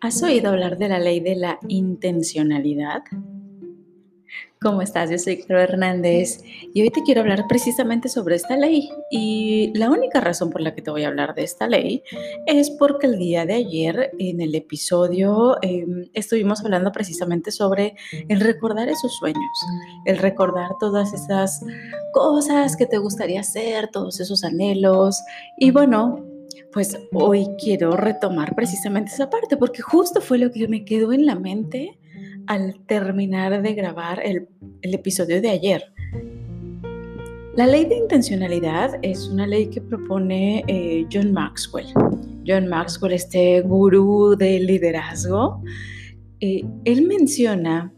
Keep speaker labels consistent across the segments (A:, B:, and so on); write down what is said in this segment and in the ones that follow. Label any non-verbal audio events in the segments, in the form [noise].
A: ¿Has oído hablar de la ley de la intencionalidad? ¿Cómo estás? Yo soy Caro Hernández y hoy te quiero hablar precisamente sobre esta ley. Y la única razón por la que te voy a hablar de esta ley es porque el día de ayer en el episodio em, estuvimos hablando precisamente sobre el recordar esos sueños, el recordar todas esas cosas que te gustaría hacer, todos esos anhelos. Y bueno, pues hoy quiero retomar precisamente esa parte, porque justo fue lo que me quedó en la mente al terminar de grabar el, episodio de ayer. La ley de intencionalidad es una ley que propone eh, John Maxwell. John Maxwell, este gurú del liderazgo, eh, él menciona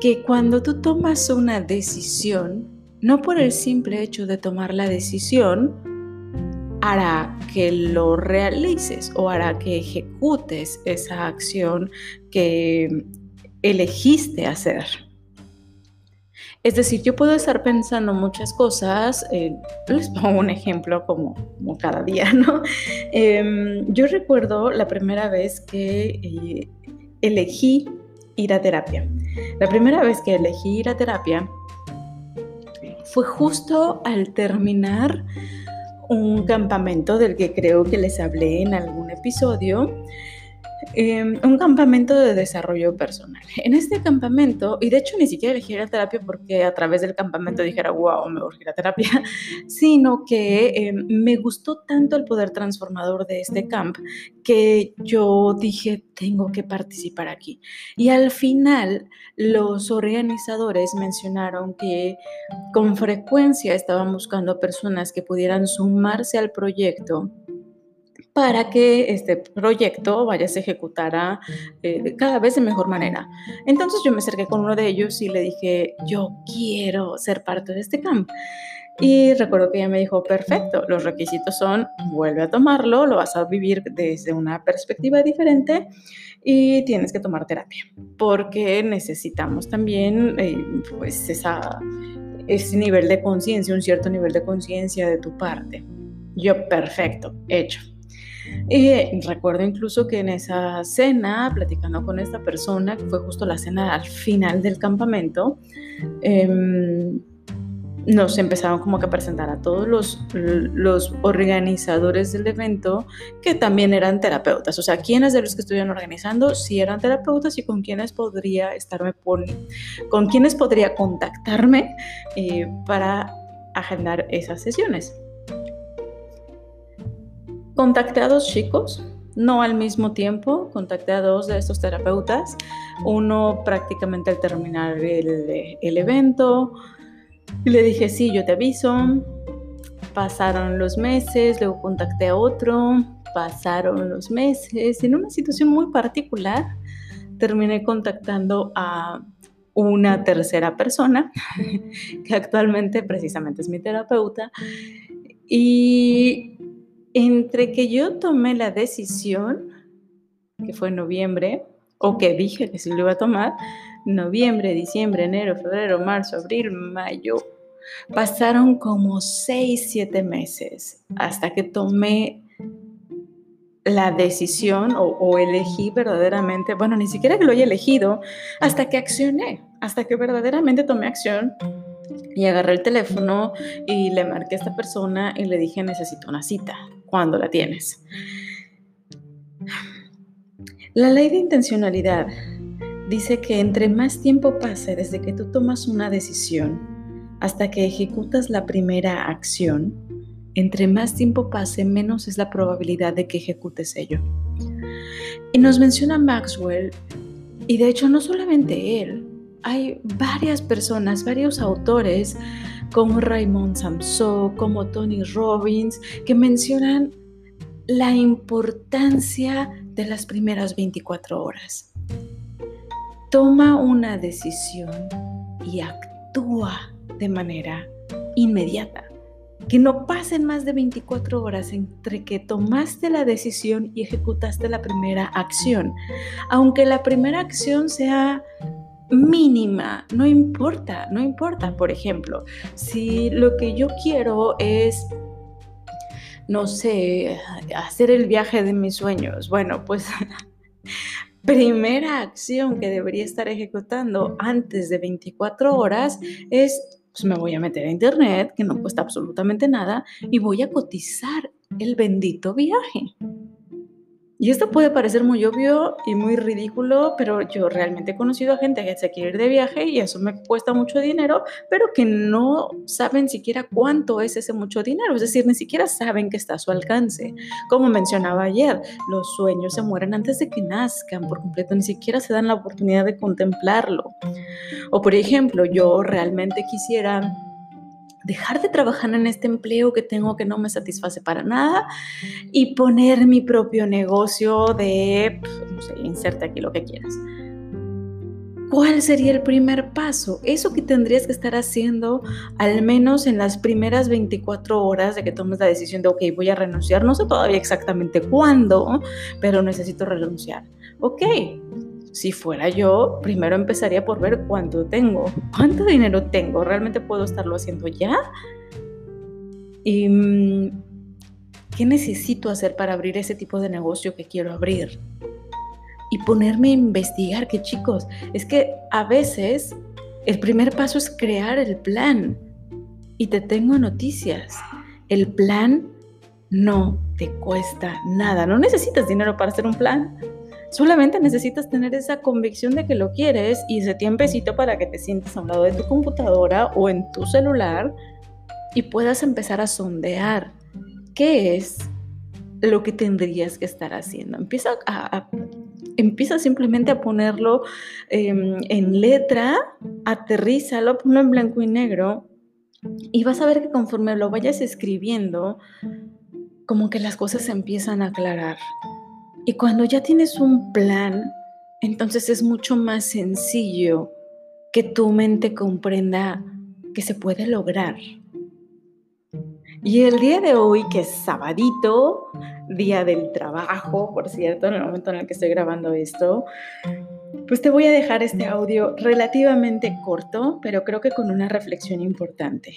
A: que cuando tú tomas una decisión, no por el simple hecho de tomar la decisión, hará que lo realices o hará que ejecutes esa acción que elegiste hacer. Es decir, yo puedo estar pensando muchas cosas, eh, les pongo un ejemplo como, cada día, ¿no? Em, yo recuerdo la primera vez que eh, elegí ir a terapia. La primera vez que elegí ir a terapia fue justo al terminar un campamento del que creo que les hablé en algún episodio, Em, un campamento de desarrollo personal. En este campamento, y de hecho ni siquiera elegí la terapia porque a través del campamento dijera, wow, me urge la terapia, [laughs] sino que em, me gustó tanto el poder transformador de este camp que yo dije, tengo que participar aquí. Y al final, los organizadores mencionaron que con frecuencia estaban buscando personas que pudieran sumarse al proyecto para que este proyecto vaya a se ejecutara eh, cada vez de mejor manera. Entonces yo me acerqué con uno de ellos y le dije, yo quiero ser parte de este camp. Y recuerdo que ella me dijo, perfecto, los requisitos son, vuelve a tomarlo, lo vas a vivir desde una perspectiva diferente y tienes que tomar terapia, porque necesitamos también eh, pues esa, ese nivel de conciencia, un cierto nivel de conciencia de tu parte. Yo, perfecto, hecho. Y recuerdo incluso que en esa cena, platicando con esta persona, que fue justo la cena al final del campamento, em, nos empezaron como que a presentar a todos los, organizadores del evento que también eran terapeutas. O sea, quiénes de los que estuvieron organizando sí eran terapeutas y con quiénes podría estarme por, con quiénes podría contactarme eh, para agendar esas sesiones. Contacté a dos chicos, no al mismo tiempo, contacté a dos de estos terapeutas, uno prácticamente al terminar el, el evento, y le dije, sí, yo te aviso, pasaron los meses, luego contacté a otro, pasaron los meses, en una situación muy particular, terminé contactando a una tercera persona, [laughs] que actualmente precisamente es mi terapeuta, y entre que yo tomé la decisión, que fue en noviembre, o que dije que sí lo iba a tomar, noviembre, diciembre, enero, febrero, marzo, abril, mayo, pasaron como seis, siete meses hasta que tomé la decisión o, o, elegí verdaderamente, bueno, ni siquiera que lo haya elegido, hasta que accioné, hasta que verdaderamente tomé acción y agarré el teléfono y le marqué a esta persona y le dije, necesito una cita cuando la tienes. La ley de intencionalidad dice que entre más tiempo pase desde que tú tomas una decisión hasta que ejecutas la primera acción, entre más tiempo pase, menos es la probabilidad de que ejecutes ello. Y nos menciona Maxwell, y de hecho no solamente él, hay varias personas, varios autores como Raymond Samson, como Tony Robbins, que mencionan la importancia de las primeras 24 horas. Toma una decisión y actúa de manera inmediata. Que no pasen más de 24 horas entre que tomaste la decisión y ejecutaste la primera acción. Aunque la primera acción sea mínima, no importa, no importa. Por ejemplo, si lo que yo quiero es, no sé, hacer el viaje de mis sueños, bueno, pues [laughs] primera acción que debería estar ejecutando antes de 24 horas es, pues me voy a meter a internet, que no cuesta absolutamente nada, y voy a cotizar el bendito viaje. Y esto puede parecer muy obvio y muy ridículo, pero yo realmente he conocido a gente que se quiere ir de viaje y eso me cuesta mucho dinero, pero que no saben siquiera cuánto es ese mucho dinero, es decir, ni siquiera saben que está a su alcance. Como mencionaba ayer, los sueños se mueren antes de que nazcan por completo, ni siquiera se dan la oportunidad de contemplarlo. O por ejemplo, yo realmente quisiera dejar de trabajar en este empleo que tengo que no me satisface para nada y poner mi propio negocio de, no sé, inserte aquí lo que quieras. ¿Cuál sería el primer paso? Eso que tendrías que estar haciendo al menos en las primeras 24 horas de que tomes la decisión de, ok, voy a renunciar. No sé todavía exactamente cuándo, pero necesito renunciar. Ok, si fuera yo, primero empezaría por ver cuánto tengo, cuánto dinero tengo, realmente puedo estarlo haciendo ya. ¿Y mm, qué necesito hacer para abrir ese tipo de negocio que quiero abrir? Y ponerme a investigar, que chicos, es que a veces el primer paso es crear el plan. Y te tengo noticias. El plan no te cuesta nada. No necesitas dinero para hacer un plan. Solamente necesitas tener esa convicción de que lo quieres y ese tiempecito para que te sientes a un lado de tu computadora o en tu celular y puedas empezar a sondear qué es lo que tendrías que estar haciendo. Empieza a, empieza simplemente a ponerlo em, en letra, aterrízalo, ponlo en blanco y negro y vas a ver que conforme lo vayas escribiendo, como que las cosas se empiezan a aclarar. Y cuando ya tienes un plan, entonces es mucho más sencillo que tu mente comprenda que se puede lograr. Y el día de hoy, que es sabadito, día del trabajo, por cierto, en el momento en el que estoy grabando esto, pues te voy a dejar este audio relativamente corto, pero creo que con una reflexión importante.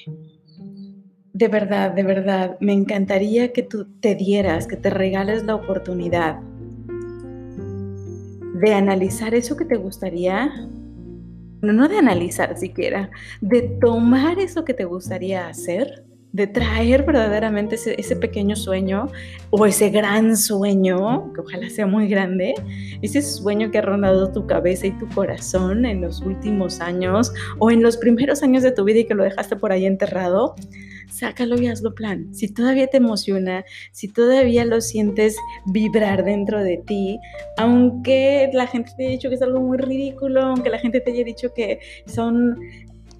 A: De verdad, de verdad, me encantaría que tú te dieras, que te regales la oportunidad de analizar eso que te gustaría, no, no de analizar siquiera, de tomar eso que te gustaría hacer, de traer verdaderamente ese, ese, pequeño sueño o ese gran sueño, que ojalá sea muy grande, ese sueño que ha rondado tu cabeza y tu corazón en los últimos años o en los primeros años de tu vida y que lo dejaste por ahí enterrado, sácalo y hazlo plan. Si todavía te emociona, si todavía lo sientes vibrar dentro de ti, aunque la gente te haya dicho que es algo muy ridículo, aunque la gente te haya dicho que son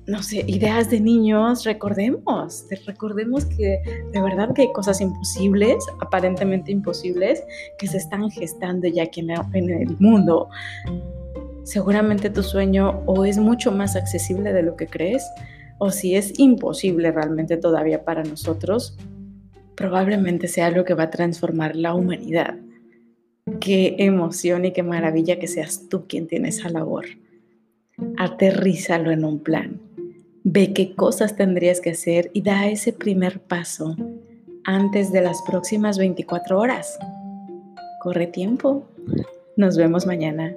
A: no sé, ideas de niños, recordemos, recordemos que de verdad que hay cosas imposibles, aparentemente imposibles, que se están gestando ya aquí en el mundo. Seguramente tu sueño o es mucho más accesible de lo que crees, o si es imposible realmente todavía para nosotros, probablemente sea algo que va a transformar la humanidad. Qué emoción y qué maravilla que seas tú quien tiene esa labor. Aterrízalo en un plan. Ve qué cosas tendrías que hacer y da ese primer paso antes de las próximas 24 horas. Corre tiempo. Nos vemos mañana.